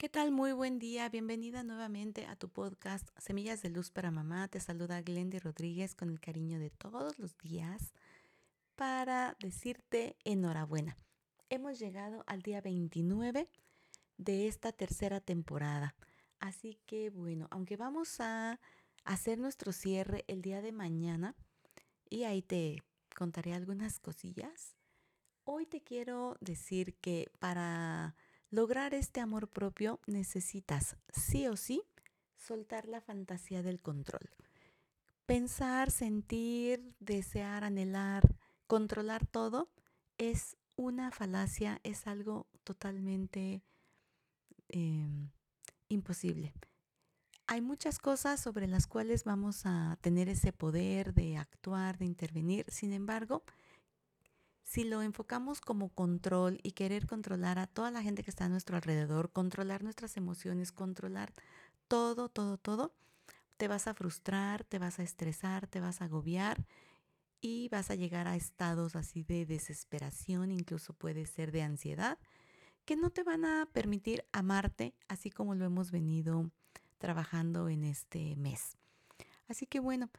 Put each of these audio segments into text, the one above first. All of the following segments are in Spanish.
¿Qué tal? Muy buen día. Bienvenida nuevamente a tu podcast Semillas de Luz para Mamá. Te saluda Glendy Rodríguez con el cariño de todos los días para decirte enhorabuena. Hemos llegado al día 29 de esta tercera temporada. Así que bueno, aunque vamos a hacer nuestro cierre el día de mañana y ahí te contaré algunas cosillas, hoy te quiero decir que para lograr este amor propio necesitas sí o sí soltar la fantasía del control. Pensar, sentir, desear, anhelar, controlar todo es una falacia, es algo totalmente em, imposible. Hay muchas cosas sobre las cuales vamos a tener ese poder de actuar, de intervenir. Sin embargo, si lo enfocamos como control y querer controlar a toda la gente que está a nuestro alrededor, controlar nuestras emociones, controlar todo, todo, todo, te vas a frustrar, te vas a estresar, te vas a agobiar y vas a llegar a estados así de desesperación, incluso puede ser de ansiedad, que no te van a permitir amarte así como lo hemos venido trabajando en este mes. Así que bueno,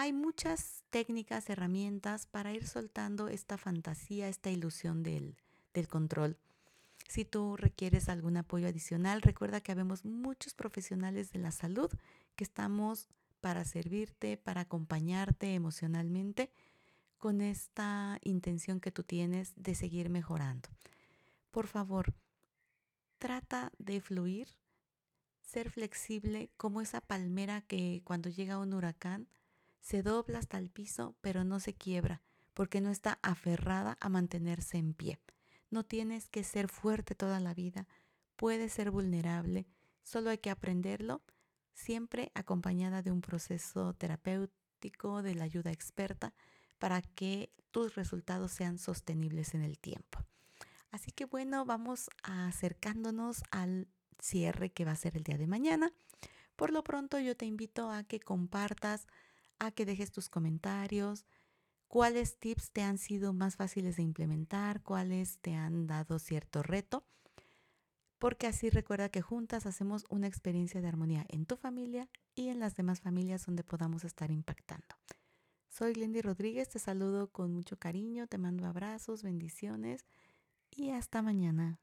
hay muchas técnicas, herramientas para ir soltando esta fantasía, esta ilusión del, control. Si tú requieres algún apoyo adicional, recuerda que habemos muchos profesionales de la salud que estamos para servirte, para acompañarte emocionalmente con esta intención que tú tienes de seguir mejorando. Por favor, trata de fluir, ser flexible como esa palmera que cuando llega un huracán se dobla hasta el piso, pero no se quiebra, porque no está aferrada a mantenerse en pie. No tienes que ser fuerte toda la vida, puedes ser vulnerable, solo hay que aprenderlo, siempre acompañada de un proceso terapéutico, de la ayuda experta, para que tus resultados sean sostenibles en el tiempo. Así que bueno, vamos acercándonos al cierre que va a ser el día de mañana. Por lo pronto yo te invito a que compartas a que dejes tus comentarios, cuáles tips te han sido más fáciles de implementar, cuáles te han dado cierto reto, porque así recuerda que juntas hacemos una experiencia de armonía en tu familia y en las demás familias donde podamos estar impactando. Soy Glendy Rodríguez, te saludo con mucho cariño, te mando abrazos, bendiciones y hasta mañana.